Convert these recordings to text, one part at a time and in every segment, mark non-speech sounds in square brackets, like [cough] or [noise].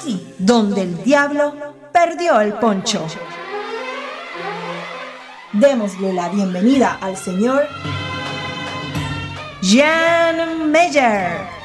aquí donde el diablo perdió el poncho. Démosle la bienvenida al señor Jan Meyer.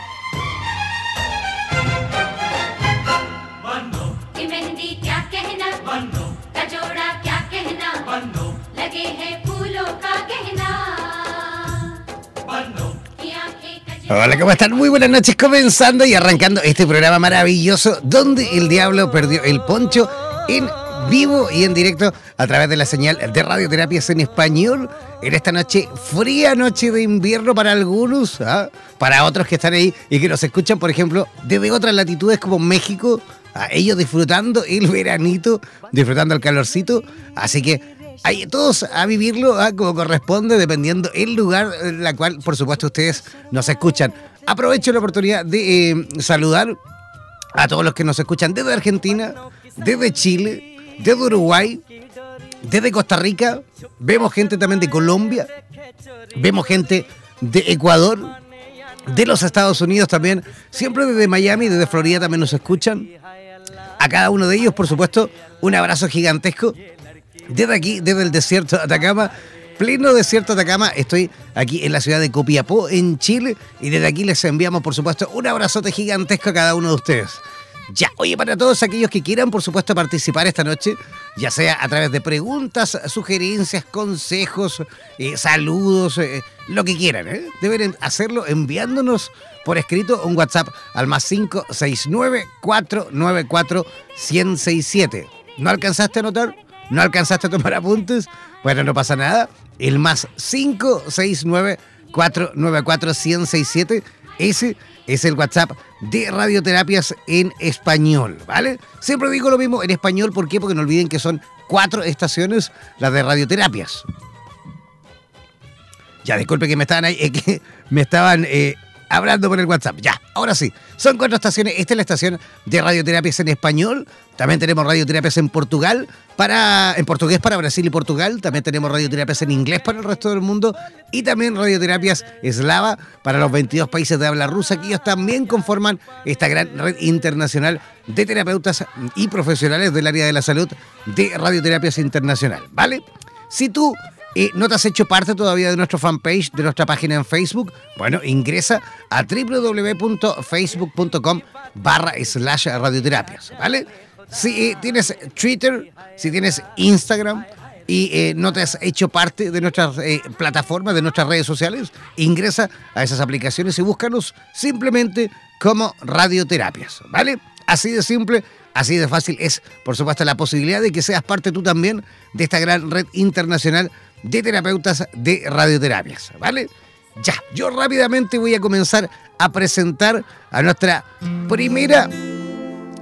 Hola, ¿cómo están? Muy buenas noches, comenzando y arrancando este programa maravilloso donde el diablo perdió el poncho en vivo y en directo a través de la señal de radioterapias en español en esta noche, fría noche de invierno para algunos, ¿ah? para otros que están ahí y que nos escuchan, por ejemplo, desde otras latitudes como México, a ellos disfrutando el veranito, disfrutando el calorcito, así que hay todos a vivirlo ¿ah? como corresponde, dependiendo el lugar en la cual, por supuesto, ustedes nos escuchan. Aprovecho la oportunidad de eh, saludar a todos los que nos escuchan desde Argentina, desde Chile, desde Uruguay, desde Costa Rica, vemos gente también de Colombia, vemos gente de Ecuador, de los Estados Unidos también, siempre desde Miami, desde Florida también nos escuchan. A cada uno de ellos, por supuesto, un abrazo gigantesco. Desde aquí, desde el desierto de Atacama, pleno desierto de Atacama, estoy aquí en la ciudad de Copiapó, en Chile, y desde aquí les enviamos, por supuesto, un abrazote gigantesco a cada uno de ustedes. Ya, oye, para todos aquellos que quieran, por supuesto, participar esta noche, ya sea a través de preguntas, sugerencias, consejos, eh, saludos, eh, lo que quieran, ¿eh? deben hacerlo enviándonos por escrito un WhatsApp al más 569-494-1067. ¿No alcanzaste a anotar? ¿No alcanzaste a tomar apuntes? Bueno, no pasa nada. El más 569-494-1067, ese es el WhatsApp de radioterapias en español, ¿vale? Siempre digo lo mismo en español, ¿por qué? Porque no olviden que son cuatro estaciones las de radioterapias. Ya, disculpe que me estaban ahí, [laughs] que me estaban eh, hablando por el WhatsApp. Ya, ahora sí. Son cuatro estaciones. Esta es la estación de radioterapias en español. También tenemos radioterapias en Portugal, para, en portugués para Brasil y Portugal. También tenemos radioterapias en inglés para el resto del mundo. Y también radioterapias eslava para los 22 países de habla rusa, que ellos también conforman esta gran red internacional de terapeutas y profesionales del área de la salud de radioterapias internacional. ¿Vale? Si tú no te has hecho parte todavía de nuestro fanpage, de nuestra página en Facebook, bueno, ingresa a www.facebook.com barra slash radioterapias, ¿vale? Si eh, tienes Twitter, si tienes Instagram y eh, no te has hecho parte de nuestras eh, plataformas, de nuestras redes sociales, ingresa a esas aplicaciones y búscanos simplemente como radioterapias, ¿vale? Así de simple, Así de fácil es, por supuesto, la posibilidad de que seas parte tú también de esta gran red internacional de terapeutas de radioterapias, ¿vale? Ya, yo rápidamente voy a comenzar a presentar a nuestra primera,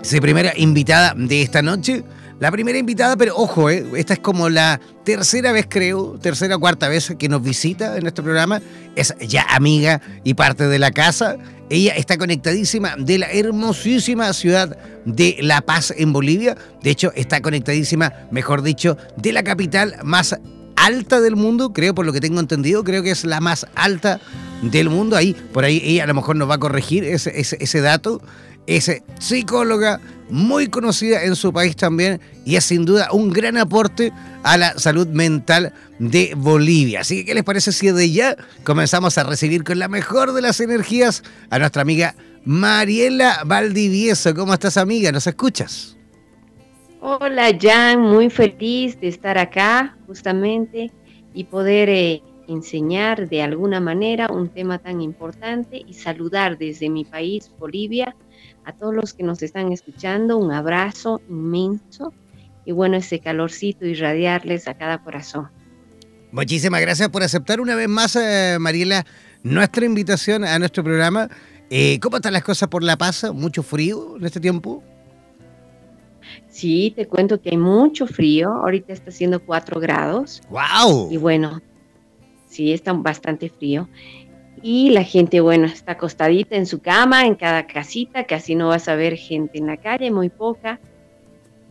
sí, primera invitada de esta noche. La primera invitada, pero ojo, eh, esta es como la tercera vez, creo, tercera o cuarta vez que nos visita en este programa. Es ya amiga y parte de la casa. Ella está conectadísima de la hermosísima ciudad de La Paz en Bolivia. De hecho, está conectadísima, mejor dicho, de la capital más alta del mundo, creo por lo que tengo entendido, creo que es la más alta del mundo. Ahí, por ahí ella a lo mejor nos va a corregir ese, ese, dato. Es psicóloga muy conocida en su país también y es sin duda un gran aporte a la salud mental de Bolivia. Así que, ¿qué les parece si de ya comenzamos a recibir con la mejor de las energías a nuestra amiga Mariela Valdivieso? ¿Cómo estás, amiga? ¿Nos escuchas? Hola, Jan, muy feliz de estar acá justamente y poder eh, enseñar de alguna manera un tema tan importante y saludar desde mi país, Bolivia, a todos los que nos están escuchando, un abrazo inmenso y bueno, ese calorcito irradiarles a cada corazón. Muchísimas gracias por aceptar una vez más, eh, Mariela, nuestra invitación a nuestro programa. Eh, ¿Cómo están las cosas por La Paz? ¿Mucho frío en este tiempo? Sí, te cuento que hay mucho frío. Ahorita está haciendo 4 grados. ¡Wow! Y bueno, sí, está bastante frío y la gente, bueno, está acostadita en su cama, en cada casita, casi no vas a ver gente en la calle, muy poca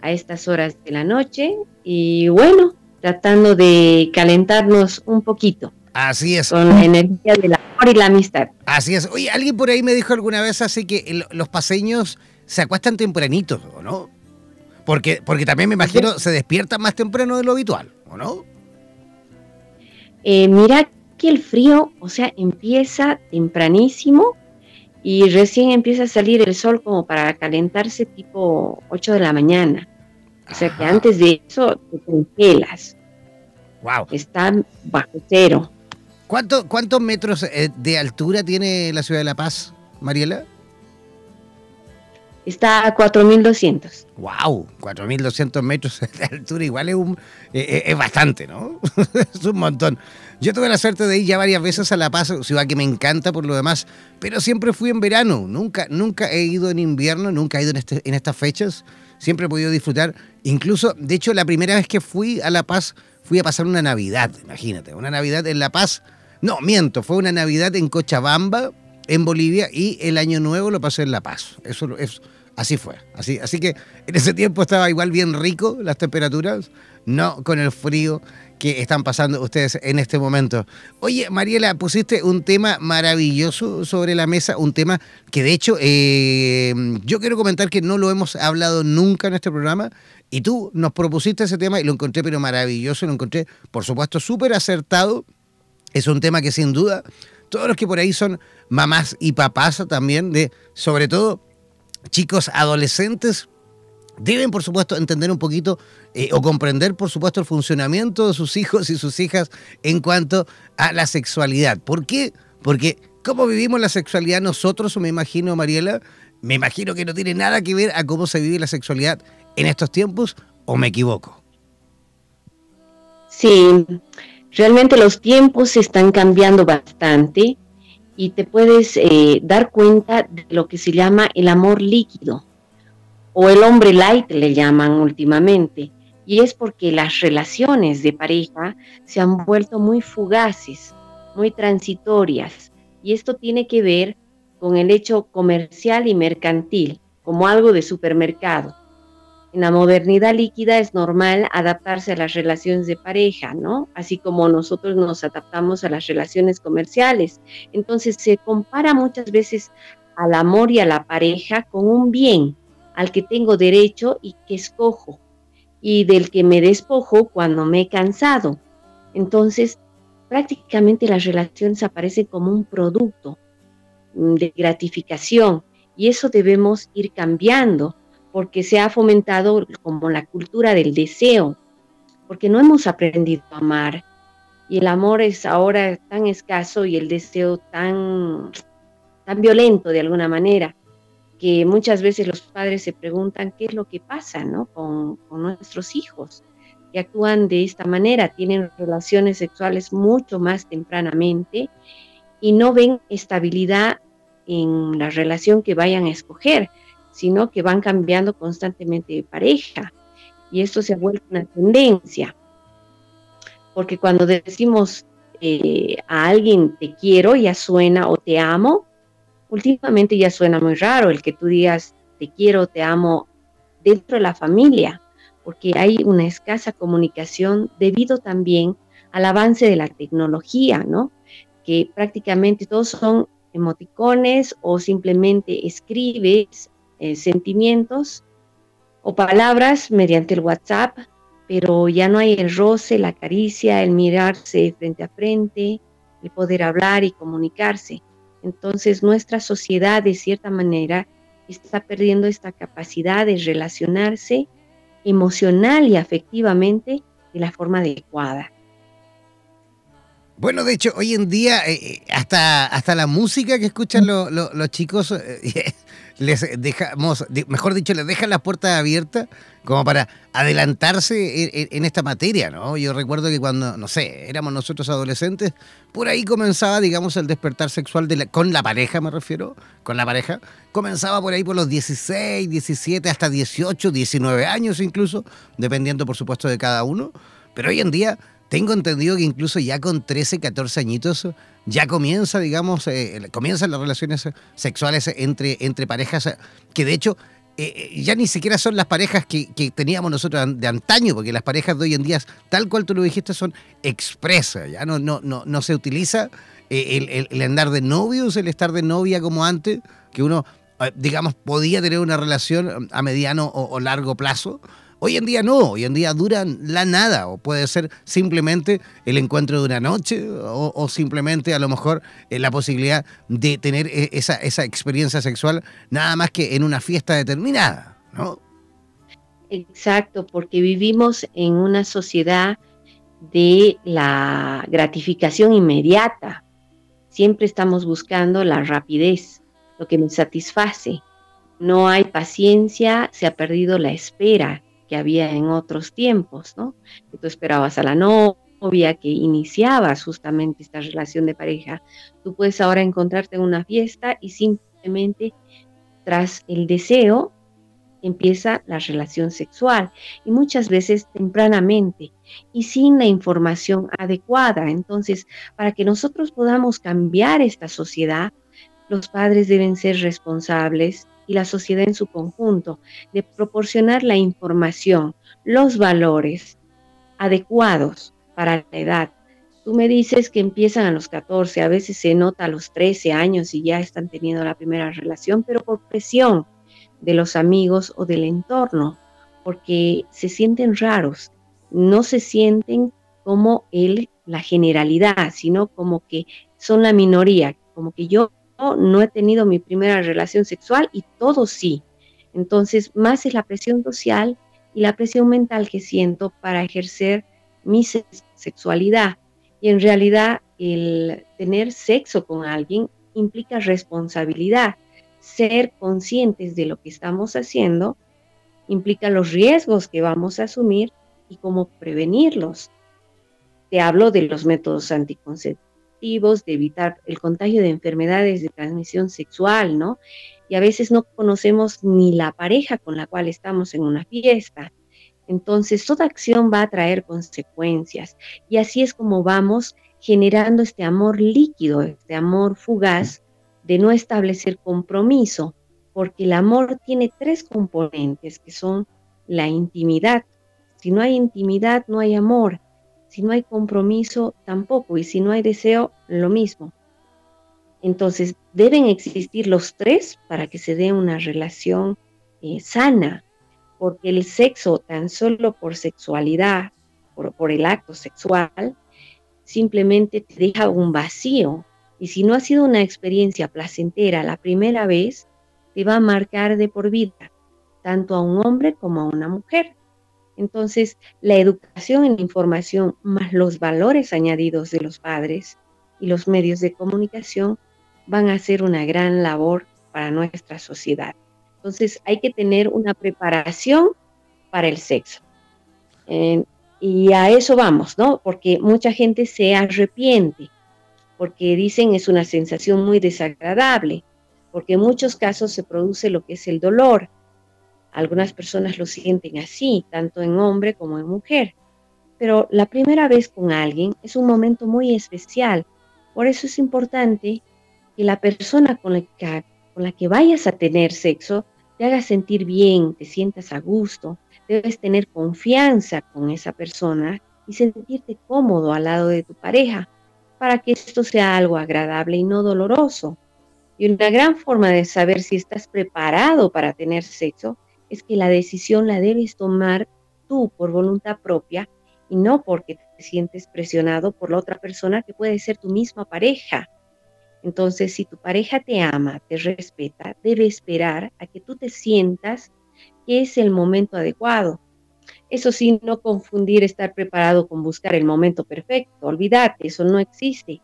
a estas horas de la noche y bueno, tratando de calentarnos un poquito. Así es. Con la energía del amor y la amistad. Así es. Oye, alguien por ahí me dijo alguna vez así que los paseños se acuestan tempranitos, ¿o no? Porque, porque también me imagino se despiertan más temprano de lo habitual, ¿o no? Eh, mira el frío, o sea, empieza tempranísimo y recién empieza a salir el sol como para calentarse tipo 8 de la mañana. O sea que antes de eso te congelas. Wow. Está bajo cero. ¿Cuánto, ¿Cuántos metros eh, de altura tiene la ciudad de La Paz, Mariela? Está a 4.200. ¡Wow! 4.200 metros [laughs] de altura, igual es, eh, eh, bastante, ¿no? [laughs] es un montón. Yo tuve la suerte de ir ya varias veces a La Paz, ciudad que me encanta por lo demás, pero siempre fui en verano, nunca, nunca he ido en invierno, nunca he ido en, este, en estas fechas, siempre he podido disfrutar. Incluso, de hecho, la primera vez que fui a La Paz, fui a pasar una Navidad, imagínate, una Navidad en La Paz. No, miento, fue una Navidad en Cochabamba, en Bolivia, y el Año Nuevo lo pasé en La Paz. Eso es Así fue. Así, así que en ese tiempo estaba igual bien rico las temperaturas, no con el frío que están pasando ustedes en este momento. Oye, Mariela, pusiste un tema maravilloso sobre la mesa, un tema que de hecho eh, yo quiero comentar que no lo hemos hablado nunca en este programa y tú nos propusiste ese tema y lo encontré pero maravilloso, lo encontré por supuesto súper acertado. Es un tema que sin duda todos los que por ahí son mamás y papás también de sobre todo chicos adolescentes deben, por supuesto, entender un poquito eh, o comprender, por supuesto, el funcionamiento de sus hijos y sus hijas en cuanto a la sexualidad. ¿Por qué? Porque cómo vivimos la sexualidad nosotros, me imagino, Mariela, me imagino que no tiene nada que ver a cómo se vive la sexualidad en estos tiempos, o me equivoco. Sí, realmente los tiempos están cambiando bastante y te puedes eh, dar cuenta de lo que se llama el amor líquido o el hombre light le llaman últimamente. Y es porque las relaciones de pareja se han vuelto muy fugaces, muy transitorias. Y esto tiene que ver con el hecho comercial y mercantil, como algo de supermercado. En la modernidad líquida es normal adaptarse a las relaciones de pareja, ¿no? Así como nosotros nos adaptamos a las relaciones comerciales. Entonces se compara muchas veces al amor y a la pareja con un bien al que tengo derecho y que escojo, y del que me despojo cuando me he cansado. Entonces, prácticamente las relaciones aparecen como un producto mm, de gratificación y eso debemos ir cambiando porque se ha fomentado como la cultura del deseo, porque no hemos aprendido a amar y el amor es ahora tan escaso y el deseo tan, tan violento de alguna manera porque muchas veces los padres se preguntan qué es lo que pasa ¿no? con, con nuestros hijos, que actúan de esta manera, tienen relaciones sexuales mucho más tempranamente y no ven estabilidad en la relación que vayan a escoger, sino que van cambiando constantemente de pareja. Y esto se ha vuelto una tendencia, porque cuando decimos eh, a alguien te quiero, ya suena o te amo, últimamente ya suena muy raro el que tú digas te quiero, te amo dentro de la familia, porque hay una escasa comunicación debido también al avance de la tecnología, ¿no? Que prácticamente todos son emoticones o simplemente escribes eh, sentimientos o palabras mediante el WhatsApp, pero ya no hay el roce, la caricia, el mirarse frente a frente, el poder hablar y comunicarse. Entonces nuestra sociedad de cierta manera está perdiendo esta capacidad de relacionarse emocional y afectivamente de la forma adecuada. Bueno, de hecho, hoy en día, eh, eh, hasta, hasta la música que escuchan los chicos, eh, [laughs] les dejamos, mejor dicho, les dejan las puertas abiertas como para adelantarse en, esta materia, ¿no? Yo recuerdo que cuando, no sé, éramos nosotros adolescentes, por ahí comenzaba, digamos, el despertar sexual de con la pareja, me refiero, con la pareja. Comenzaba por ahí por los 16, 17, hasta 18, 19 años incluso, dependiendo, por supuesto, de cada uno. Pero hoy en día tengo entendido que incluso ya con 13, 14 añitos ya comienza, digamos, eh, comienzan las relaciones sexuales entre, entre parejas que de hecho eh, eh, ya ni siquiera son las parejas que, teníamos nosotros de antaño, porque las parejas de hoy en día, tal cual tú lo dijiste, son expresas, ya no, no, no, no se utiliza el, el, andar de novios, el estar de novia como antes, que uno, digamos, podía tener una relación a mediano o largo plazo, Hoy en día no, hoy en día duran la nada, o puede ser simplemente el encuentro de una noche, o, simplemente a lo mejor eh, la posibilidad de tener eh, esa, esa experiencia sexual nada más que en una fiesta determinada, ¿no? Exacto, porque vivimos en una sociedad de la gratificación inmediata. Siempre estamos buscando la rapidez, lo que nos satisface. No hay paciencia, se ha perdido la espera que había en otros tiempos, ¿no? Que tú esperabas a la novia, que iniciabas justamente esta relación de pareja. Tú puedes ahora encontrarte en una fiesta y simplemente tras el deseo empieza la relación sexual y muchas veces tempranamente y sin la información adecuada. Entonces, para que nosotros podamos cambiar esta sociedad, los padres deben ser responsables, y la sociedad en su conjunto, de proporcionar la información, los valores adecuados para la edad. Tú me dices que empiezan a los 14, a veces se nota a los 13 años y ya están teniendo la primera relación, pero por presión de los amigos o del entorno, porque se sienten raros, no se sienten como el, la generalidad, sino como que son la minoría, como que yo no he tenido mi primera relación sexual y todo sí. Entonces, más es la presión social y la presión mental que siento para ejercer mi sexualidad. Y en realidad el tener sexo con alguien implica responsabilidad. Ser conscientes de lo que estamos haciendo implica los riesgos que vamos a asumir y cómo prevenirlos. Te hablo de los métodos anticonceptivos de evitar el contagio de enfermedades de transmisión sexual, ¿no? Y a veces no conocemos ni la pareja con la cual estamos en una fiesta. Entonces, toda acción va a traer consecuencias. Y así es como vamos generando este amor líquido, este amor fugaz de no establecer compromiso, porque el amor tiene tres componentes que son la intimidad. Si no hay intimidad, no hay amor. Si no hay compromiso, tampoco. Y si no hay deseo, lo mismo. Entonces, deben existir los tres para que se dé una relación eh, sana, porque el sexo, tan solo por sexualidad, por, por el acto sexual, simplemente te deja un vacío. Y si no ha sido una experiencia placentera la primera vez, te va a marcar de por vida, tanto a un hombre como a una mujer. Entonces, la educación en información más los valores añadidos de los padres y los medios de comunicación van a hacer una gran labor para nuestra sociedad. Entonces hay que tener una preparación para el sexo. y a eso vamos, ¿no? Porque mucha gente se arrepiente, porque dicen es una sensación muy desagradable, porque en muchos casos se produce lo que es el dolor. Algunas personas lo sienten así, tanto en hombre como en mujer. Pero la primera vez con alguien es un momento muy especial. Por eso es importante que la persona con la que, con la que vayas a tener sexo te haga sentir bien, te sientas a gusto, debes tener confianza con esa persona y sentirte cómodo al lado de tu pareja para que esto sea algo agradable y no doloroso. Y una gran forma de saber si estás preparado para tener sexo es que la decisión la debes tomar tú por voluntad propia y no porque te sientes presionado por la otra persona que puede ser tu misma pareja. Entonces, si tu pareja te ama, te respeta, debe esperar a que tú te sientas que es el momento adecuado. Eso sí, no confundir estar preparado con buscar el momento perfecto. Olvídate, eso no existe.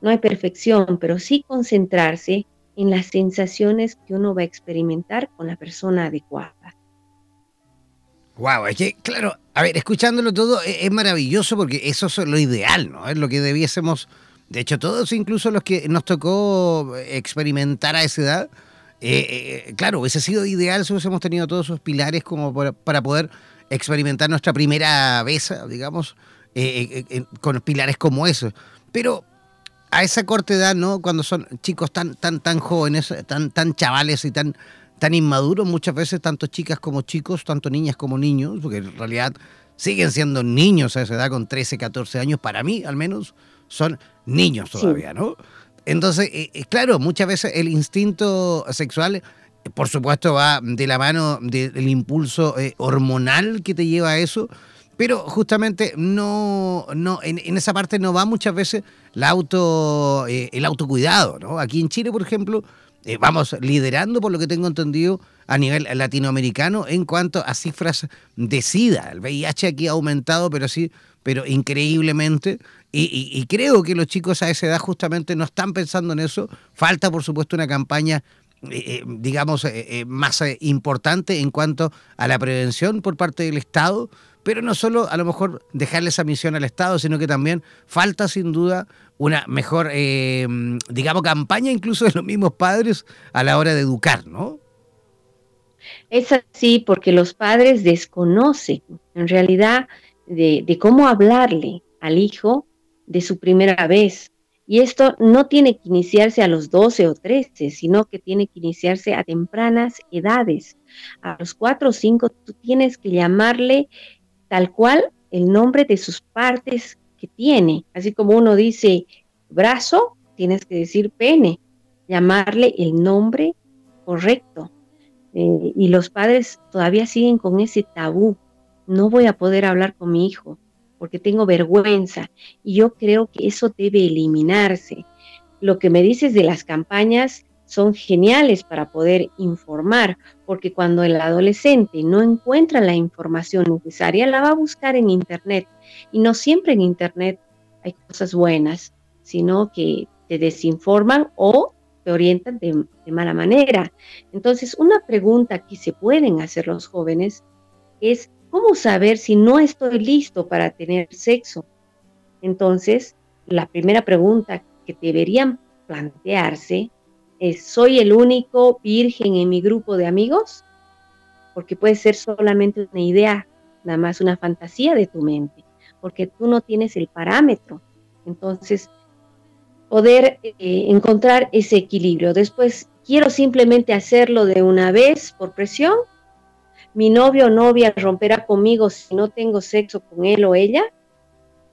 No hay perfección, pero sí concentrarse en las sensaciones que uno va a experimentar con la persona adecuada. Wow, es que, claro, a ver, escuchándolo todo es, es maravilloso porque eso es lo ideal, ¿no? Es lo que debiésemos de hecho, todos, incluso los que nos tocó experimentar a esa edad, eh, eh, claro, hubiese sido ideal si hubiésemos tenido todos esos pilares como para, poder experimentar nuestra primera vez, digamos, eh, con pilares como esos. Pero a esa corta edad, ¿no? Cuando son chicos tan, tan, tan jóvenes, tan, tan chavales y tan, tan inmaduros, muchas veces, tanto chicas como chicos, tanto niñas como niños, porque en realidad siguen siendo niños a esa edad con 13, 14 años, para mí al menos, son niños todavía, ¿no? Entonces, eh, eh, claro, muchas veces el instinto sexual, por supuesto, va de la mano del impulso eh, hormonal que te lleva a eso, pero justamente no, no en, esa parte no va muchas veces la auto, el autocuidado, ¿no? Aquí en Chile, por ejemplo, vamos liderando, por lo que tengo entendido, a nivel latinoamericano en cuanto a cifras de SIDA. El VIH aquí ha aumentado, pero sí, pero increíblemente. Y, creo que los chicos a esa edad justamente no están pensando en eso. Falta, por supuesto, una campaña, eh, eh, digamos, eh, más importante en cuanto a la prevención por parte del Estado, pero no solo a lo mejor dejarle esa misión al Estado, sino que también falta sin duda una mejor, digamos, campaña incluso de los mismos padres a la hora de educar, ¿no? Es así porque los padres desconocen en realidad de cómo hablarle al hijo de su primera vez. Y esto no tiene que iniciarse a los 12 o 13, sino que tiene que iniciarse a tempranas edades. A los 4 o 5 tú tienes que llamarle tal cual el nombre de sus partes que tiene. Así como uno dice brazo, tienes que decir pene, llamarle el nombre correcto. Eh, y los padres todavía siguen con ese tabú. No voy a poder hablar con mi hijo porque tengo vergüenza y yo creo que eso debe eliminarse. Lo que me dices de las campañas son geniales para poder informar, porque cuando el adolescente no encuentra la información necesaria, la va a buscar en Internet. Y no siempre en Internet hay cosas buenas, sino que te desinforman o te orientan de, mala manera. Entonces, una pregunta que se pueden hacer los jóvenes es ¿Cómo saber si no estoy listo para tener sexo? Entonces, la primera pregunta que deberían plantearse es, ¿soy el único virgen en mi grupo de amigos? Porque puede ser solamente una idea, nada más una fantasía de tu mente, porque tú no tienes el parámetro. Entonces, poder eh, encontrar ese equilibrio. Después, quiero simplemente hacerlo de una vez por presión mi novio o novia romperá conmigo si no tengo sexo con él o ella,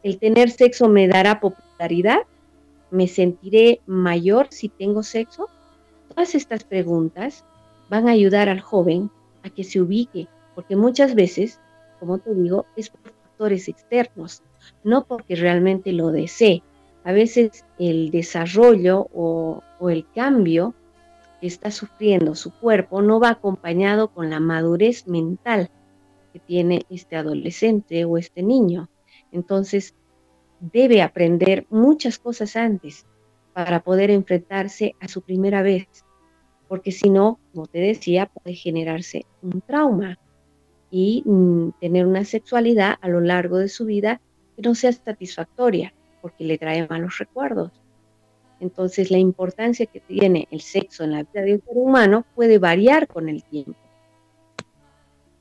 el tener sexo me dará popularidad, me sentiré mayor si tengo sexo. Todas estas preguntas van a ayudar al joven a que se ubique, porque muchas veces, como te digo, es por factores externos, no porque realmente lo desee. A veces el desarrollo o, o el cambio está sufriendo su cuerpo no va acompañado con la madurez mental que tiene este adolescente o este niño. Entonces, debe aprender muchas cosas antes para poder enfrentarse a su primera vez. porque si no, como te decía, puede generarse un trauma y mm, tener una sexualidad a lo largo de su vida que no sea satisfactoria, porque le trae malos recuerdos. Entonces, la importancia que tiene el sexo en la vida de un ser humano puede variar con el tiempo.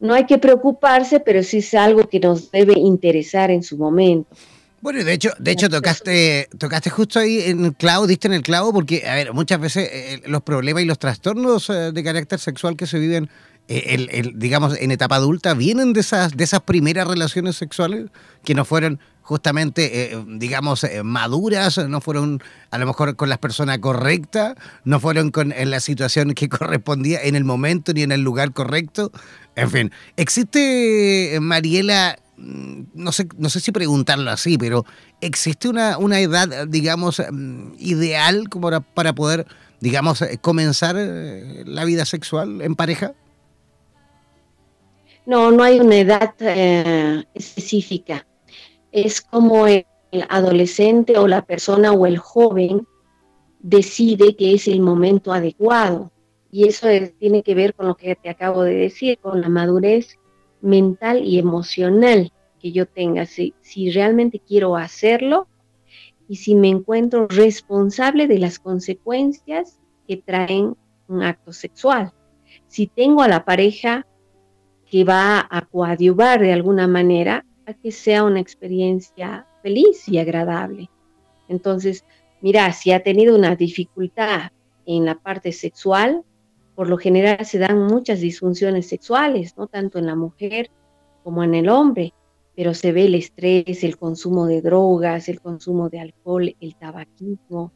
No hay que preocuparse, pero sí es algo que nos debe interesar en su momento. Bueno, de hecho, de hecho tocaste, tocaste justo ahí en el clavo, diste en el clavo, porque, a ver, muchas veces eh, los problemas y los trastornos eh, de carácter sexual que se viven eh, el, digamos, en etapa adulta, vienen de esas, de esas primeras relaciones sexuales que no fueron justamente, eh, digamos, eh, maduras, no fueron a lo mejor con las personas correctas, no fueron con en la situación que [laughs] correspondía en el momento ni en el lugar correcto. En fin, existe, Mariela, no sé, no sé si preguntarlo así, pero ¿existe una, una edad, digamos, mm, ideal como para, para poder, digamos, comenzar la vida sexual en pareja? No, no hay una edad eh, específica. Es como el adolescente o la persona o el joven decide que es el momento adecuado. Y eso tiene que ver con lo que te acabo de decir, con la madurez mental y emocional que yo tenga. Si, si realmente quiero hacerlo y si me encuentro responsable de las consecuencias que traen un acto sexual. Si tengo a la pareja que va a coadyuvar de alguna manera a que sea una experiencia feliz y agradable. Entonces, mira, si ha tenido una dificultad en la parte sexual, por lo general se dan muchas disfunciones sexuales, no tanto en la mujer como en el hombre, pero se ve el estrés, el consumo de drogas, el consumo de alcohol, el tabaquismo.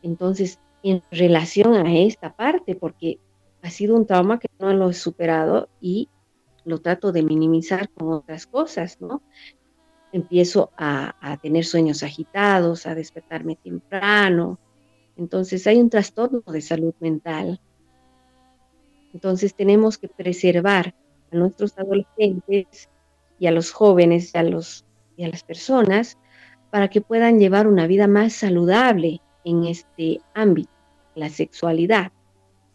Entonces, en relación a esta parte, porque ha sido un trauma que no lo he superado y lo trato de minimizar con otras cosas, ¿no? Empiezo a, tener sueños agitados, a despertarme temprano. Entonces hay un trastorno de salud mental. Entonces tenemos que preservar a nuestros adolescentes y a los jóvenes y a, los, y a las personas para que puedan llevar una vida más saludable en este ámbito, la sexualidad.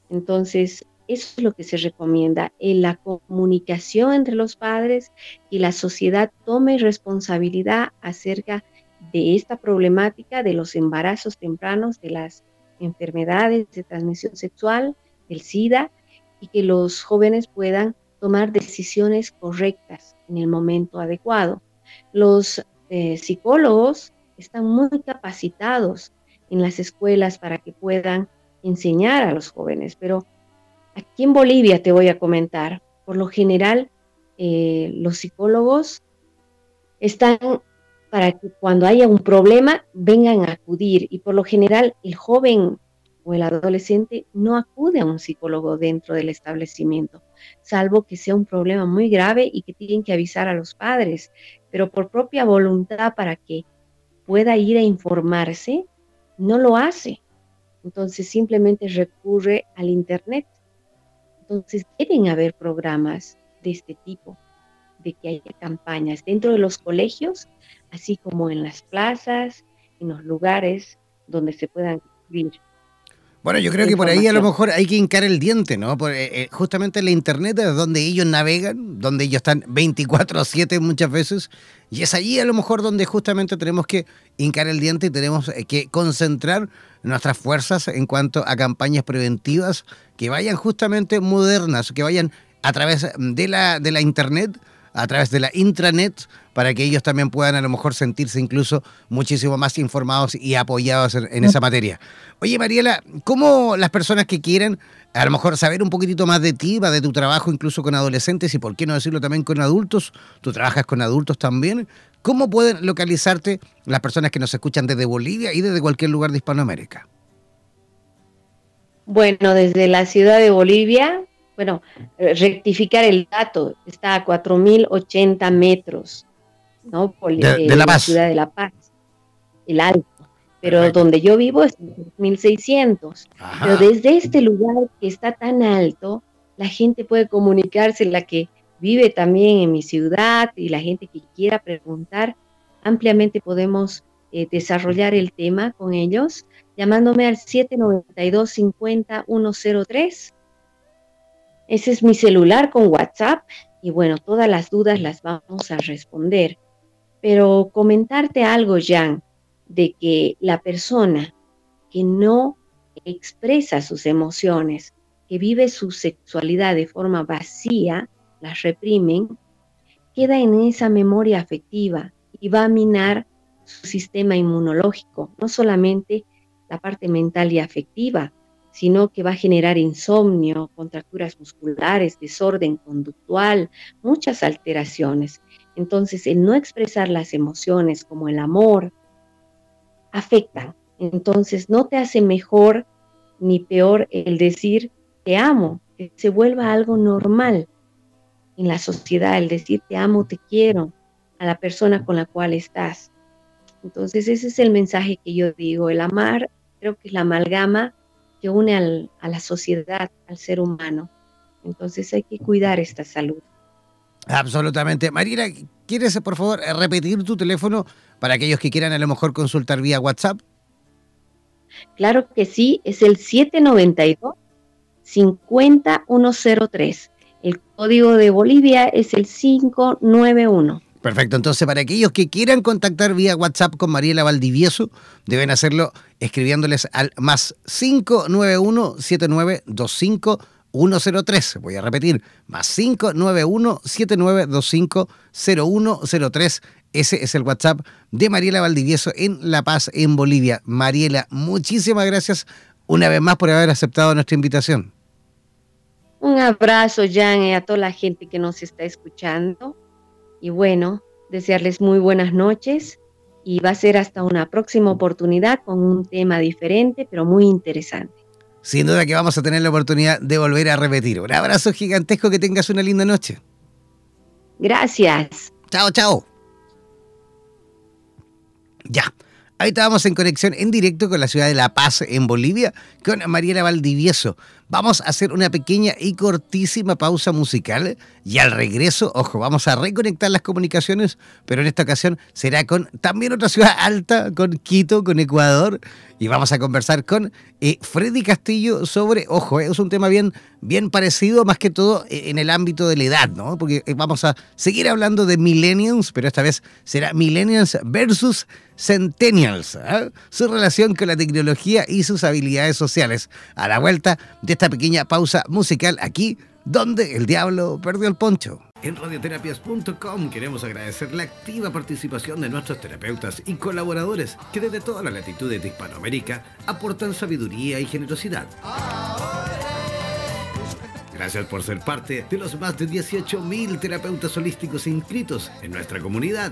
Entonces, eso es lo que se recomienda, en la comunicación entre los padres y la sociedad tome responsabilidad acerca de esta problemática de los embarazos tempranos, de las enfermedades de transmisión sexual, del SIDA, y que los jóvenes puedan tomar decisiones correctas en el momento adecuado. Los eh, psicólogos están muy capacitados en las escuelas para que puedan enseñar a los jóvenes, pero Aquí en Bolivia te voy a comentar, por lo general eh, los psicólogos están para que cuando haya un problema vengan a acudir y por lo general el joven o el adolescente no acude a un psicólogo dentro del establecimiento, salvo que sea un problema muy grave y que tienen que avisar a los padres, pero por propia voluntad para que pueda ir a informarse, no lo hace. Entonces simplemente recurre al Internet entonces, deben haber programas de este tipo, de que haya campañas dentro de los colegios, así como en las plazas, en los lugares donde se puedan vivir. Bueno, yo creo que por ahí a lo mejor hay que hincar el diente, ¿no? Porque, eh, justamente la Internet es donde ellos navegan, donde ellos están 24 a 7 muchas veces, y es allí a lo mejor donde justamente tenemos que hincar el diente y tenemos eh, que concentrar nuestras fuerzas en cuanto a campañas preventivas que vayan justamente modernas, que vayan a través de la, de la Internet, a través de la intranet, para que ellos también puedan a lo mejor sentirse incluso muchísimo más informados y apoyados en, esa materia. Oye, Mariela, ¿cómo las personas que quieren a lo mejor saber un poquitito más de ti, va de tu trabajo incluso con adolescentes y por qué no decirlo también con adultos, tú trabajas con adultos también, ¿cómo pueden localizarte las personas que nos escuchan desde Bolivia y desde cualquier lugar de Hispanoamérica? Bueno, desde la ciudad de Bolivia, bueno, eh, rectificar el dato, está a 4.080 metros, ¿no? de, eh, la, ciudad de La Paz, el alto. Pero donde yo vivo es 1.600. Pero desde este lugar que está tan alto, la gente puede comunicarse, la que vive también en mi ciudad y la gente que quiera preguntar, ampliamente podemos eh, desarrollar el tema con ellos llamándome al 792-50-103. Ese es mi celular con WhatsApp y bueno, todas las dudas las vamos a responder. Pero comentarte algo, Jan, de que la persona que no expresa sus emociones, que vive su sexualidad de forma vacía, las reprimen, queda en esa memoria afectiva y va a minar su sistema inmunológico, no solamente la parte mental y afectiva, sino que va a generar insomnio, contracturas musculares, desorden conductual, muchas alteraciones. Entonces, el no expresar las emociones como el amor afectan. Entonces, no te hace mejor ni peor el decir te amo, que se vuelva algo normal en la sociedad, el decir te amo, te quiero a la persona con la cual estás. Entonces ese es el mensaje que yo digo, el amar creo que es la amalgama que une a la sociedad, al ser humano. Entonces hay que cuidar esta salud. Absolutamente. Mariela, ¿quieres por favor repetir tu teléfono para aquellos que quieran a lo mejor consultar vía WhatsApp? Claro que sí, es el 792 50103. El código de Bolivia es el 591. Perfecto, entonces para aquellos que quieran contactar vía WhatsApp con Mariela Valdivieso, deben hacerlo escribiéndoles al más 591 7925 103. Voy a repetir, más 591 7925 0103. Ese es el WhatsApp de Mariela Valdivieso en La Paz, en Bolivia. Mariela, muchísimas gracias una vez más por haber aceptado nuestra invitación. Un abrazo, Jan, y a toda la gente que nos está escuchando. Y bueno, desearles muy buenas noches y va a ser hasta una próxima oportunidad con un tema diferente, pero muy interesante. Sin duda que vamos a tener la oportunidad de volver a repetir. Un abrazo gigantesco, que tengas una linda noche. Gracias. Chao, chao. Ya. Ahí estábamos en conexión en directo con la ciudad de La Paz, en Bolivia, con Mariela Valdivieso. Vamos a hacer una pequeña y cortísima pausa musical y al regreso, ojo, vamos a reconectar las comunicaciones, pero en esta ocasión será con también otra ciudad alta, con Quito, con Ecuador, y vamos a conversar con eh, Freddy Castillo sobre, ojo, eh, es un tema bien, bien parecido, más que todo eh, en el ámbito de la edad, ¿no? Porque vamos a seguir hablando de millennials, pero esta vez será millennials versus centennials, ¿ah? su relación con la tecnología y sus habilidades sociales. A la vuelta de esta pequeña pausa musical aquí, donde el diablo perdió el poncho. En radioterapias.com queremos agradecer la activa participación de nuestros terapeutas y colaboradores que desde todas las latitudes de Hispanoamérica aportan sabiduría y generosidad. Gracias por ser parte de los más de 18.000 terapeutas holísticos inscritos en nuestra comunidad.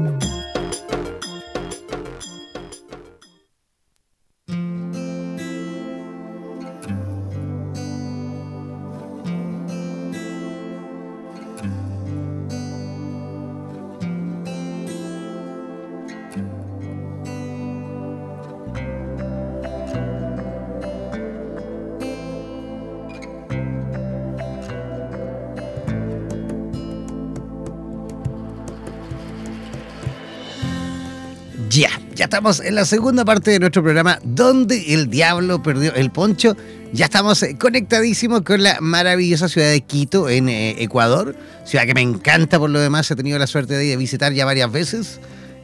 Estamos en la segunda parte de nuestro programa donde el diablo perdió el poncho. Ya estamos eh, conectadísimos con la maravillosa ciudad de Quito en eh, Ecuador, ciudad que me encanta por lo demás, he tenido la suerte de visitar ya varias veces.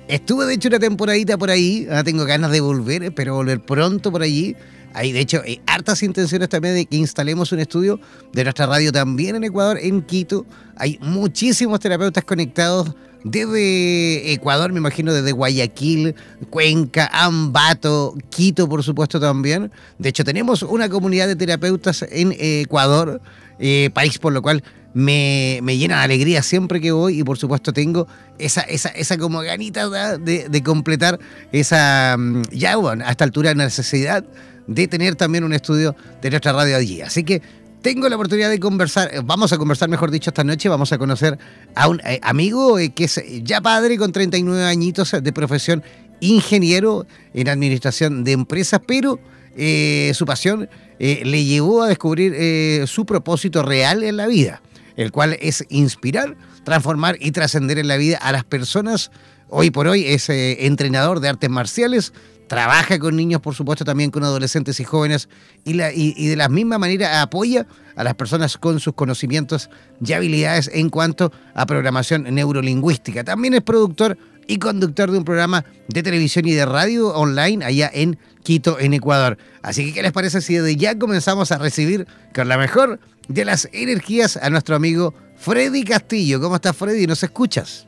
Estuve de hecho una temporadita por ahí, ahora tengo ganas de volver, espero volver pronto por allí. Hay de hecho hay hartas intenciones también de que instalemos un estudio de nuestra radio también en Ecuador, en Quito. Hay muchísimos terapeutas conectados desde Ecuador, me imagino desde Guayaquil, Cuenca, Ambato, Quito, por supuesto también. De hecho, tenemos una comunidad de terapeutas en Ecuador, eh, país por lo cual me, me llena de alegría siempre que voy y por supuesto tengo esa, esa, esa como ganita de, de completar esa, mm, ya bueno, a esta altura necesidad de tener también un estudio de nuestra radio allí. Así que tengo la oportunidad de conversar, eh, vamos a conversar mejor dicho esta noche, vamos a conocer a un eh, amigo eh, que es ya padre con 39 añitos de profesión ingeniero en administración de empresas, pero su pasión le llevó a descubrir su propósito real en la vida, el cual es inspirar, transformar y trascender en la vida a las personas. Hoy por hoy es entrenador de artes marciales, trabaja con niños, por supuesto, también con adolescentes y jóvenes, y, la, y, de la misma manera apoya a las personas con sus conocimientos y habilidades en cuanto a programación neurolingüística. También es productor y conductor de un programa de televisión y de radio online allá en Quito, en Ecuador. Así que, ¿qué les parece si desde ya comenzamos a recibir con la mejor de las energías a nuestro amigo Freddy Castillo? ¿Cómo estás, Freddy? ¿Nos escuchas?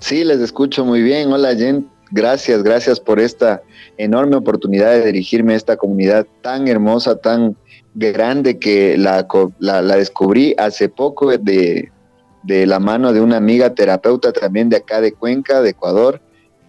Sí, les escucho muy bien. Hola, Jen. Gracias, gracias por esta enorme oportunidad de dirigirme a esta comunidad tan hermosa, tan grande que la, descubrí hace poco de, la mano de una amiga terapeuta también de acá de Cuenca, de Ecuador.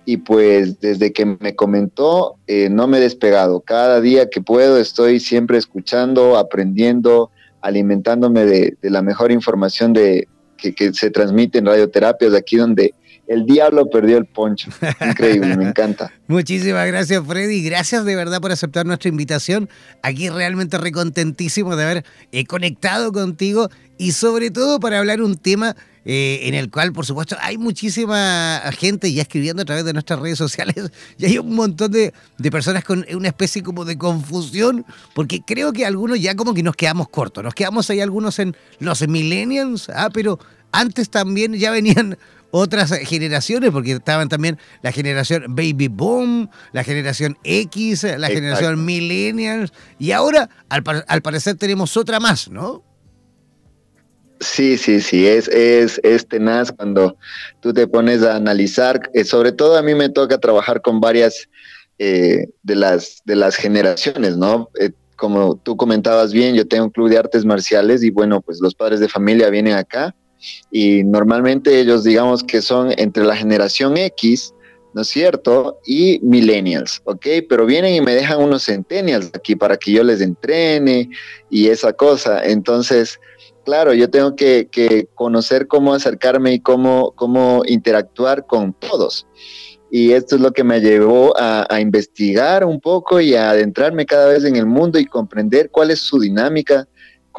Y pues desde que me comentó, eh, no me he despegado. Cada día que puedo estoy siempre escuchando, aprendiendo, alimentándome de, la mejor información de, que, que se transmite en radioterapias, aquí donde el diablo perdió el poncho. Increíble, me encanta. [laughs] Muchísimas gracias, Freddy. Gracias de verdad por aceptar nuestra invitación. Aquí realmente recontentísimo de haber eh, conectado contigo y sobre todo para hablar un tema eh, en el cual, por supuesto, hay muchísima gente ya escribiendo a través de nuestras redes sociales [laughs] y hay un montón de, de, personas con una especie como de confusión, porque creo que algunos ya como que nos quedamos cortos, nos quedamos ahí algunos en los millennials, ah, pero antes también ya venían otras generaciones, porque estaban también la generación Baby Boom, la generación X, la generación Millennials, y ahora al, al, parecer tenemos otra más, ¿no? Sí, sí, sí, es, es, es tenaz cuando tú te pones a analizar, eh, sobre todo a mí me toca trabajar con varias eh, de, las, de las generaciones, ¿no? Eh, como tú comentabas bien, yo tengo un club de artes marciales y bueno, pues los padres de familia vienen acá y normalmente ellos digamos que son entre la generación X, ¿no es cierto? Y millennials, ¿ok? Pero vienen y me dejan unos centennials aquí para que yo les entrene y esa cosa. Entonces, claro, yo tengo que, conocer cómo acercarme y cómo, cómo interactuar con todos. Y esto es lo que me llevó a, a, investigar un poco y a adentrarme cada vez en el mundo y comprender cuál es su dinámica,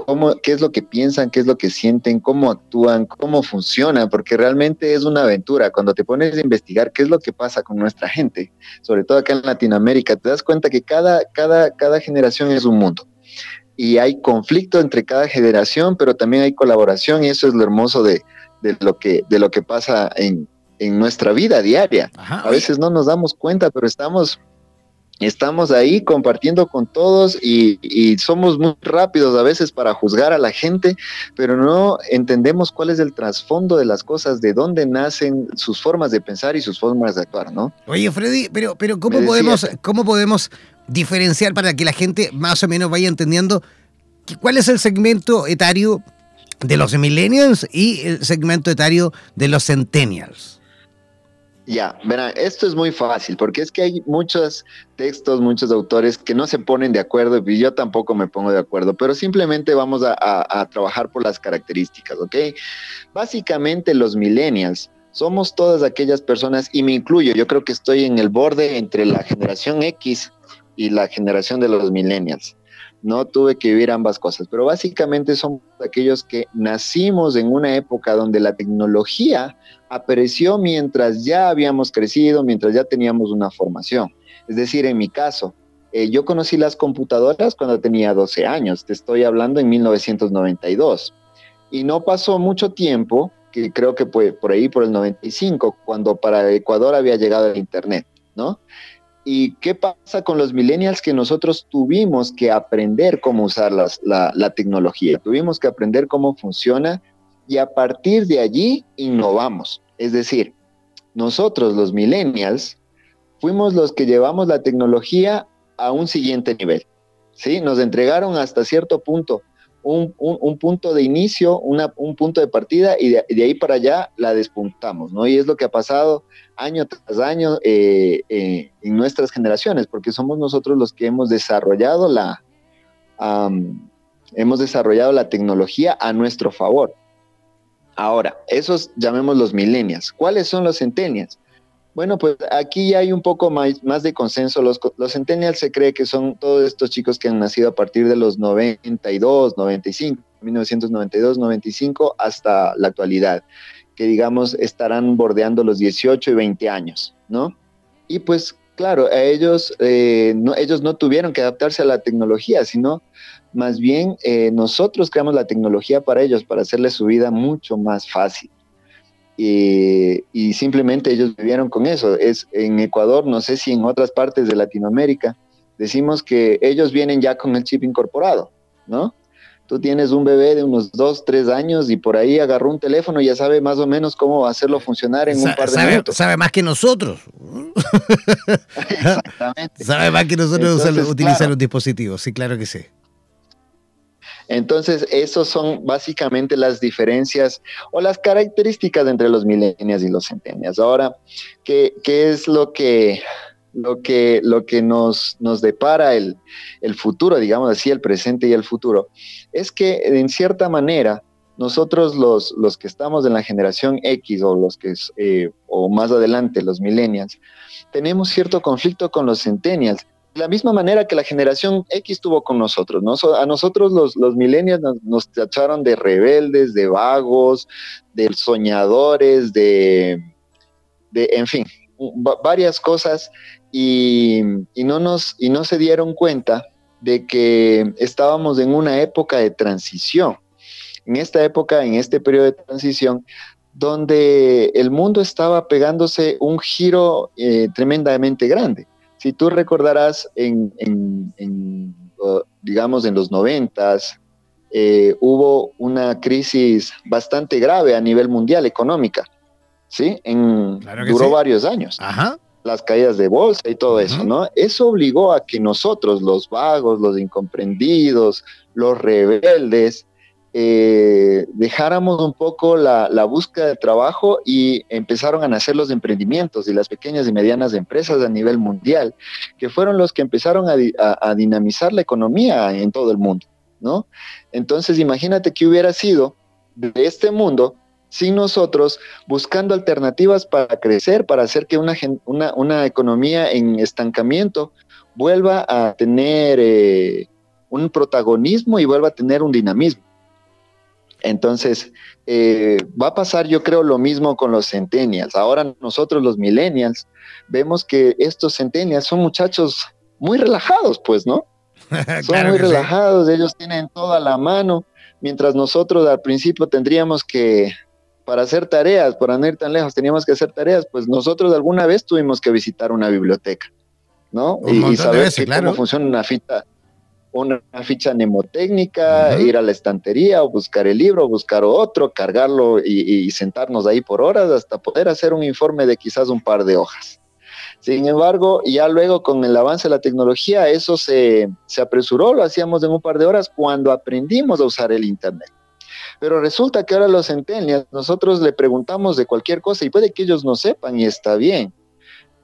cómo, qué es lo que piensan, qué es lo que sienten, cómo actúan, cómo funcionan, porque realmente es una aventura. Cuando te pones a investigar qué es lo que pasa con nuestra gente, sobre todo acá en Latinoamérica, te das cuenta que cada, cada, cada generación es un mundo. Y hay conflicto entre cada generación, pero también hay colaboración y eso es lo hermoso de, de lo, que, de lo que pasa en, en nuestra vida diaria. a veces no nos damos cuenta, pero estamos estamos ahí compartiendo con todos y, somos muy rápidos a veces para juzgar a la gente, pero no entendemos cuál es el trasfondo de las cosas, de dónde nacen sus formas de pensar y sus formas de actuar, ¿no? Oye, Freddy, pero, pero ¿cómo, podemos, ¿cómo podemos diferenciar para que la gente más o menos vaya entendiendo cuál es el segmento etario de los millennials y el segmento etario de los centennials? Ya, verán, esto es muy fácil porque es que hay muchos textos, muchos autores que no se ponen de acuerdo y yo tampoco me pongo de acuerdo, pero simplemente vamos a, trabajar por las características, ¿ok? Básicamente los millennials somos todas aquellas personas, y me incluyo, yo creo que estoy en el borde entre la generación X y la generación de los millennials. No tuve que vivir ambas cosas, pero básicamente somos aquellos que nacimos en una época donde la tecnología apareció mientras ya habíamos crecido, mientras ya teníamos una formación. Es decir, en mi caso, eh, yo conocí las computadoras cuando tenía 12 años, te estoy hablando en 1992. Y no pasó mucho tiempo, que creo que fue por ahí, por el 95, cuando para Ecuador había llegado el Internet, ¿no? ¿Y qué pasa con los millennials que nosotros tuvimos que aprender cómo usar la, la, tecnología? Tuvimos que aprender cómo funciona y a partir de allí innovamos. Es decir, nosotros los millennials fuimos los que llevamos la tecnología a un siguiente nivel. ¿sí? Nos entregaron hasta cierto punto un, punto de inicio, un punto de partida y de, ahí para allá la despuntamos, ¿no? Y es lo que ha pasado año tras año eh, eh, en nuestras generaciones, porque somos nosotros los que hemos desarrollado la, hemos desarrollado la tecnología a nuestro favor. Ahora, esos llamemos los millennials. ¿Cuáles son los centennials? Bueno, pues aquí ya hay un poco más, de consenso. Los, los centennials se cree que son todos estos chicos que han nacido a partir de los 92, 95, 1992, 95 hasta la actualidad, que digamos estarán bordeando los 18 y 20 años, ¿no? Y pues claro, a ellos, eh, no, ellos no tuvieron que adaptarse a la tecnología, sino más bien eh, nosotros creamos la tecnología para ellos, para hacerles su vida mucho más fácil y simplemente ellos vivieron con eso. Es en Ecuador, no sé si en otras partes de Latinoamérica, decimos que ellos vienen ya con el chip incorporado, ¿no? Tú tienes un bebé de unos dos, tres años y por ahí agarró un teléfono y ya sabe más o menos cómo hacerlo funcionar en un par de sabe, minutos. Sabe más que nosotros. [laughs] Exactamente. [laughs] Sabe más que nosotros utilizar los dispositivos, sí, claro que sí. Entonces, esos son básicamente las diferencias o las características entre los millennials y los centennials. Ahora, ¿qué, es lo que, lo que, lo que nos, nos depara el, futuro, digamos así, el presente y el futuro? Es que, en cierta manera, nosotros los, los que estamos en la generación X o los que, eh, o más adelante, los millennials, tenemos cierto conflicto con los centennials la misma manera que la generación X tuvo con nosotros, ¿no? a nosotros los, los millennials nos, tacharon de rebeldes, de vagos, de soñadores, de, de en fin, varias cosas y, no nos, y no se dieron cuenta de que estábamos en una época de transición. En esta época, en este periodo de transición, donde el mundo estaba pegándose un giro eh, tremendamente grande. Si tú recordarás, en, digamos, en los noventas, eh, hubo una crisis bastante grave a nivel mundial económica, ¿sí? En, duró varios años. Las caídas de bolsa y todo eso, ¿no? Eso obligó a que nosotros, los vagos, los incomprendidos, los rebeldes, eh, dejáramos un poco la, búsqueda de trabajo y empezaron a nacer los emprendimientos y las pequeñas y medianas empresas a nivel mundial, que fueron los que empezaron a, dinamizar la economía en todo el mundo, ¿no? Entonces, imagínate que hubiera sido de este mundo sin nosotros buscando alternativas para crecer, para hacer que una, una, economía en estancamiento vuelva a tener eh, un protagonismo y vuelva a tener un dinamismo. Entonces, eh, va a pasar yo creo lo mismo con los centennials. Ahora nosotros los millennials vemos que estos centennials son muchachos muy relajados, pues, ¿no? [laughs] Son muy relajados, ellos tienen toda la mano, mientras nosotros al principio tendríamos que, para hacer tareas, para no ir tan lejos, teníamos que hacer tareas, pues nosotros alguna vez tuvimos que visitar una biblioteca, ¿no? y, saber cómo funciona una fita, una ficha mnemotécnica, ir a la estantería o buscar el libro, buscar otro, cargarlo y, sentarnos ahí por horas hasta poder hacer un informe de quizás un par de hojas. Sin embargo, ya luego con el avance de la tecnología, eso se, se apresuró, lo hacíamos en un par de horas cuando aprendimos a usar el Internet. Pero resulta que ahora los centenias, nosotros le preguntamos de cualquier cosa y puede que ellos no sepan y está bien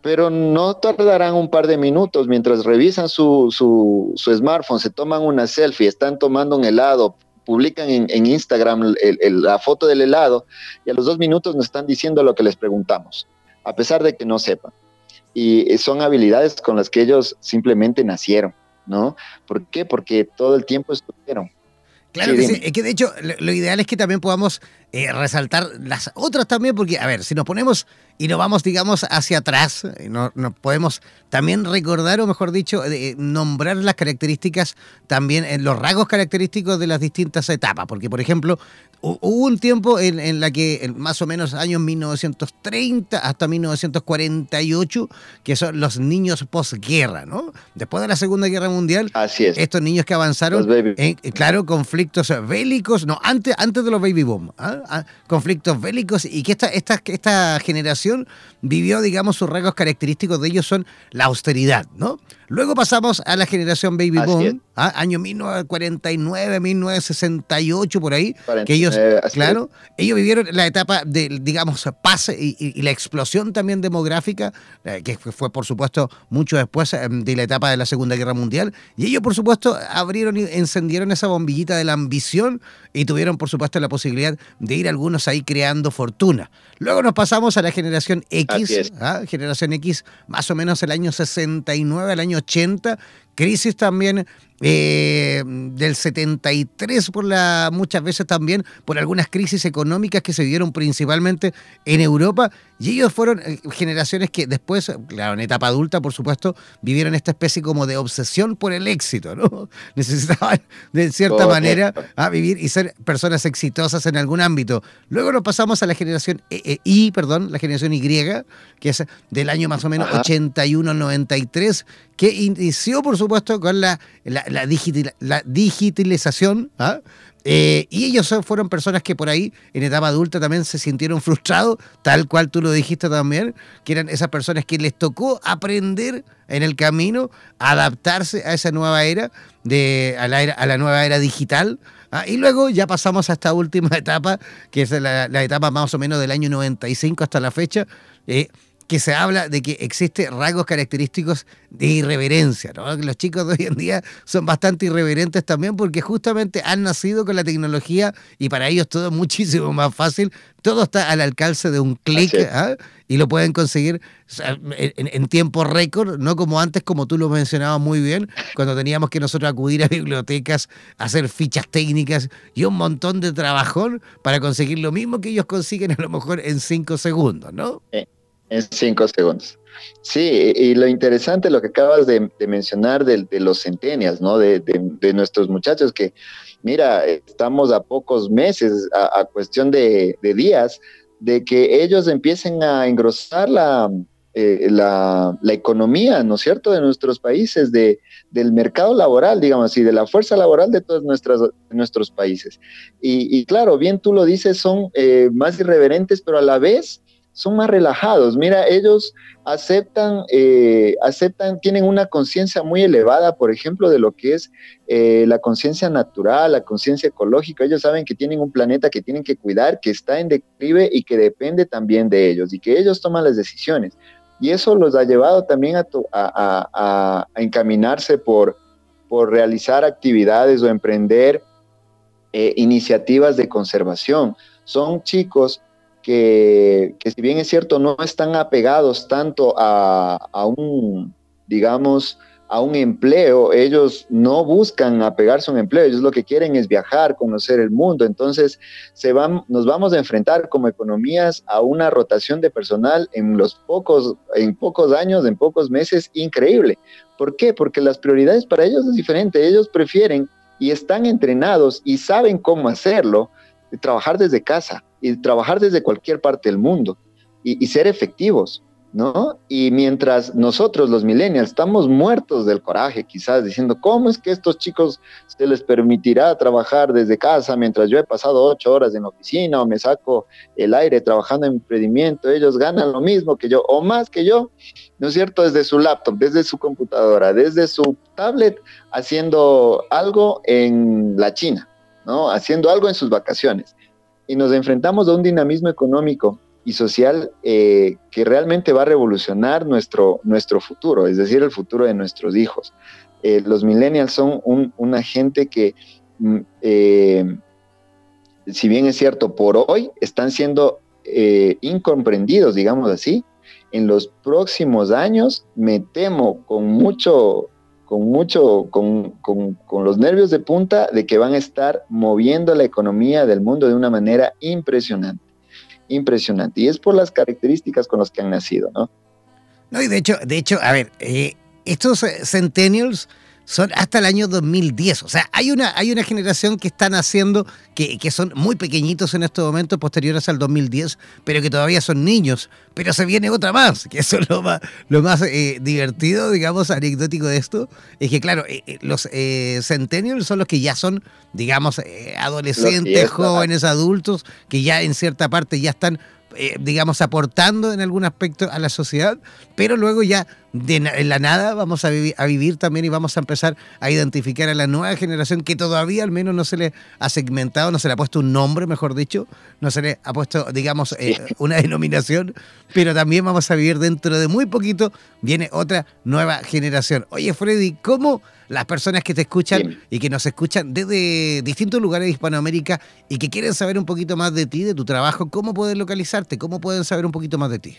pero no tardarán un par de minutos mientras revisan su, smartphone, se toman una selfie, están tomando un helado, publican en, Instagram la foto del helado y a los dos minutos nos están diciendo lo que les preguntamos, a pesar de que no sepan. Y son habilidades con las que ellos simplemente nacieron, ¿no? ¿Por qué? Porque todo el tiempo estuvieron. Claro que sí, es que de hecho lo, ideal es que también podamos eh, resaltar las otras también, porque, a ver, si nos ponemos y nos vamos, digamos, hacia atrás, eh, no, podemos también recordar, o mejor dicho, nombrar las características también, en los rasgos característicos de las distintas etapas, porque, por ejemplo, hubo un tiempo en, en la que, más o menos años 1930 hasta 1948, que son los niños posguerra, ¿no? Después de la Segunda Guerra Mundial, Así es. estos niños que avanzaron, en, claro, conflictos bélicos, no, antes, antes de los baby boom, ¿ah? Conflictos bélicos y que esta, esta, esta generación vivió, digamos, sus rasgos característicos de ellos son la austeridad, ¿no? Luego pasamos a la generación Baby Boom, ¿ah? año 1949, 1968, por ahí, que ellos, claro, ellos vivieron la etapa de, digamos, pase y, la explosión también demográfica, eh, que fue, por supuesto, mucho después eh, de la etapa de la Segunda Guerra Mundial, y ellos, por supuesto, abrieron y encendieron esa bombillita de la ambición y tuvieron, por supuesto, la posibilidad de ir algunos ahí creando fortuna. Luego nos pasamos a la generación X, ¿ah? generación X, más o menos el año 69 al año 80, crisis también eh, del 73 por la muchas veces también por algunas crisis económicas que se dieron principalmente en Europa y ellos fueron eh, generaciones que después, claro, en etapa adulta por supuesto, vivieron esta especie como de obsesión por el éxito, ¿no? [laughs] Necesitaban de cierta manera a vivir y ser personas exitosas en algún ámbito. Luego nos pasamos a la generación e, I, perdón, la generación Y, que es del año más o menos 81 93, que inició por supuesto con la, la, la, digitalización. ¿ah? Eh, y ellos fueron personas que por ahí, en etapa adulta, también se sintieron frustrados, tal cual tú lo dijiste también, que eran esas personas que les tocó aprender en el camino, adaptarse a esa nueva era, de, a, la, a la nueva era digital. ¿ah? Y luego ya pasamos a esta última [laughs] etapa, que es la, la, etapa más o menos del año 95 hasta la fecha, eh, que se habla de que existe rasgos característicos de irreverencia, ¿no? Los chicos de hoy en día son bastante irreverentes también porque justamente han nacido con la tecnología y para ellos todo es muchísimo más fácil, todo está al alcance de un clic ¿ah? y lo pueden conseguir en, tiempo récord, no como antes, como tú lo mencionabas muy bien, cuando teníamos que nosotros acudir a bibliotecas, hacer fichas técnicas y un montón de trabajón para conseguir lo mismo que ellos consiguen a lo mejor en cinco segundos, ¿no? Eh, en cinco segundos. Sí, y lo interesante, lo que acabas de, mencionar de, los centenias, ¿no? De, nuestros muchachos que, mira, estamos a pocos meses, a, cuestión de, días, de que ellos empiecen a engrosar la, eh, la, economía, ¿no es cierto?, de nuestros países, de, del mercado laboral, digamos así, de la fuerza laboral de todos nuestras, nuestros países. Y, claro, bien tú lo dices, son eh, más irreverentes, pero a la vez son más relajados. Mira, ellos aceptan, eh, aceptan, tienen una conciencia muy elevada, por ejemplo, de lo que es eh, la conciencia natural, la conciencia ecológica. Ellos saben que tienen un planeta que tienen que cuidar, que está en declive y que depende también de ellos y que ellos toman las decisiones. Y eso los ha llevado también a, encaminarse por, realizar actividades o emprender eh, iniciativas de conservación. Son chicos que, si bien es cierto, no están apegados tanto a, un, digamos, a un empleo, ellos no buscan apegarse a un empleo, ellos lo que quieren es viajar, conocer el mundo, entonces se van, nos vamos a enfrentar como economías a una rotación de personal en los pocos, en pocos años, en pocos meses, increíble. ¿Por qué? Porque las prioridades para ellos es diferente, ellos prefieren y están entrenados y saben cómo hacerlo, trabajar desde casa y trabajar desde cualquier parte del mundo y, ser efectivos, ¿no? Y mientras nosotros, los millennials, estamos muertos del coraje, quizás diciendo, ¿cómo es que estos chicos se les permitirá trabajar desde casa mientras yo he pasado ocho horas en la oficina o me saco el aire trabajando en emprendimiento? Ellos ganan lo mismo que yo o más que yo, ¿no es cierto? Desde su laptop, desde su computadora, desde su tablet, haciendo algo en la China, ¿no? Haciendo algo en sus vacaciones y nos enfrentamos a un dinamismo económico y social eh, que realmente va a revolucionar nuestro, nuestro futuro, es decir, el futuro de nuestros hijos. Eh, los millennials son una gente que, mm, eh, si bien es cierto, por hoy están siendo incomprendidos, digamos así, en los próximos años me temo con mucho, con mucho, con, los nervios de punta de que van a estar moviendo la economía del mundo de una manera impresionante, impresionante. Y es por las características con las que han nacido, ¿no? No, y de hecho, de hecho, a ver, eh, estos centennials son hasta el año 2010. O sea, hay una, hay una generación que están haciendo, que, que, son muy pequeñitos en estos momentos, posteriores al 2010, pero que todavía son niños. Pero se viene otra más, que eso es lo más, lo más eh, divertido, digamos, anecdótico de esto. Es que, claro, eh, eh, los centennials son los que ya son, digamos, adolescentes, jóvenes, adultos, que ya en cierta parte ya están eh, digamos, aportando en algún aspecto a la sociedad, pero luego ya de en la nada vamos a, vivir, a vivir también y vamos a empezar a identificar a la nueva generación que todavía al menos no se le ha segmentado, no se le ha puesto un nombre, mejor dicho, no se le ha puesto, digamos, eh, [laughs] una denominación, pero también vamos a vivir dentro de muy poquito, viene otra nueva generación. Oye, Freddy, ¿cómo las personas que te escuchan y que nos escuchan desde distintos lugares de Hispanoamérica y que quieren saber un poquito más de ti, de tu trabajo, cómo pueden localizarte, cómo pueden saber un poquito más de ti?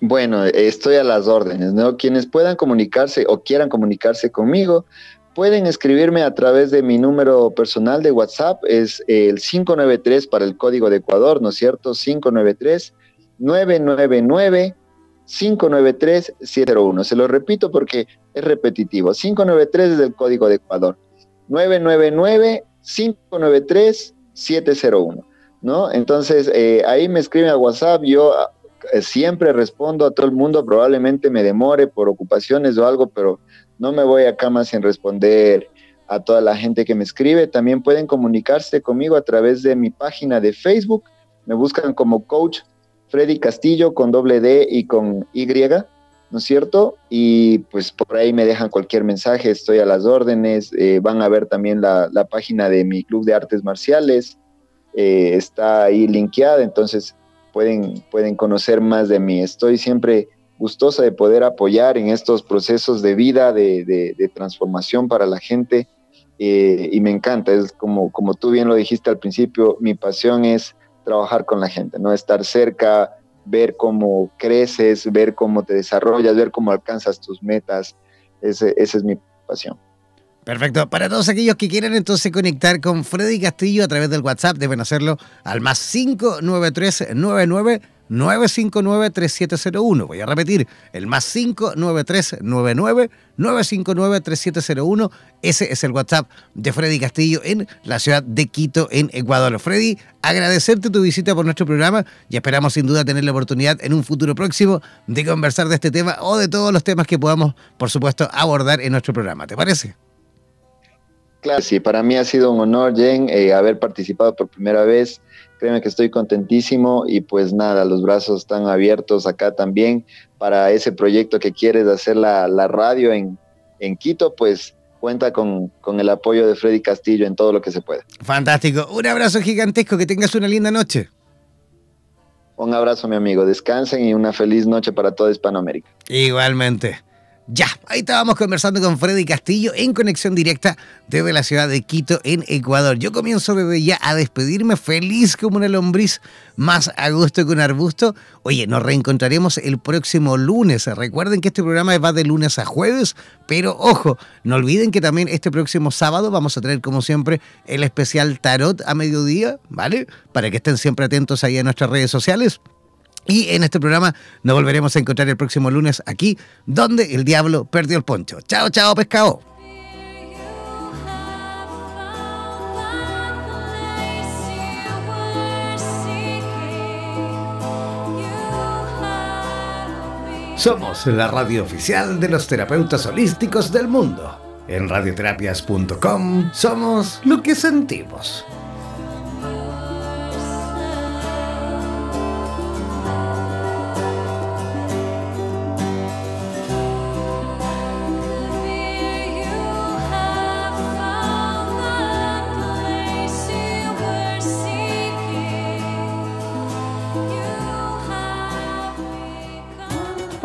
Bueno, estoy a las órdenes, ¿no? Quienes puedan comunicarse o quieran comunicarse conmigo, pueden escribirme a través de mi número personal de WhatsApp, es el 593 para el código de Ecuador, ¿no es cierto? 593 999 593 701. Se lo repito porque es repetitivo. 593 es el código de Ecuador. 999 593 701. ¿No? Entonces, eh, ahí me escriben a WhatsApp, yo siempre respondo a todo el mundo, probablemente me demore por ocupaciones o algo, pero no me voy a cama sin responder a toda la gente que me escribe. También pueden comunicarse conmigo a través de mi página de Facebook. Me buscan como coach Freddy Castillo con doble D y con Y, ¿no es cierto? Y pues por ahí me dejan cualquier mensaje, estoy a las órdenes. Eh, van a ver también la, página de mi club de artes marciales. Eh, está ahí linkeada, entonces pueden, pueden conocer más de mí. Estoy siempre gustosa de poder apoyar en estos procesos de vida, de, transformación para la gente. Eh, y me encanta, es como, como tú bien lo dijiste al principio, mi pasión es trabajar con la gente, ¿no? Estar cerca, ver cómo creces, ver cómo te desarrollas, ver cómo alcanzas tus metas. Ese, esa es mi pasión. Perfecto. Para todos aquellos que quieran entonces conectar con Freddy Castillo a través del WhatsApp, deben hacerlo al más 59399 959-3701. Voy a repetir, el más 593-99-959-3701. Ese es el WhatsApp de Freddy Castillo en la ciudad de Quito, en Ecuador. Freddy, agradecerte tu visita por nuestro programa y esperamos sin duda tener la oportunidad en un futuro próximo de conversar de este tema o de todos los temas que podamos, por supuesto, abordar en nuestro programa. ¿Te parece? Claro, sí, para mí ha sido un honor, Jen, eh, haber participado por primera vez. Créeme que estoy contentísimo y pues nada, los brazos están abiertos acá también para ese proyecto que quieres hacer la, radio en, en, Quito, pues cuenta con, con, el apoyo de Freddy Castillo en todo lo que se pueda. Fantástico, un abrazo gigantesco, que tengas una linda noche. Un abrazo mi amigo, descansen y una feliz noche para toda Hispanoamérica. Igualmente. Ya, ahí estábamos conversando con Freddy Castillo en conexión directa desde la ciudad de Quito, en Ecuador. Yo comienzo desde ya a despedirme feliz como una lombriz, más a gusto que un arbusto. Oye, nos reencontraremos el próximo lunes. Recuerden que este programa va de lunes a jueves, pero ojo, no olviden que también este próximo sábado vamos a tener, como siempre, el especial Tarot a mediodía, ¿vale? Para que estén siempre atentos ahí en nuestras redes sociales. Y en este programa nos volveremos a encontrar el próximo lunes aquí, donde el diablo perdió el poncho. Chao, chao, pescado. Somos la radio oficial de los terapeutas holísticos del mundo. En radioterapias.com somos lo que sentimos.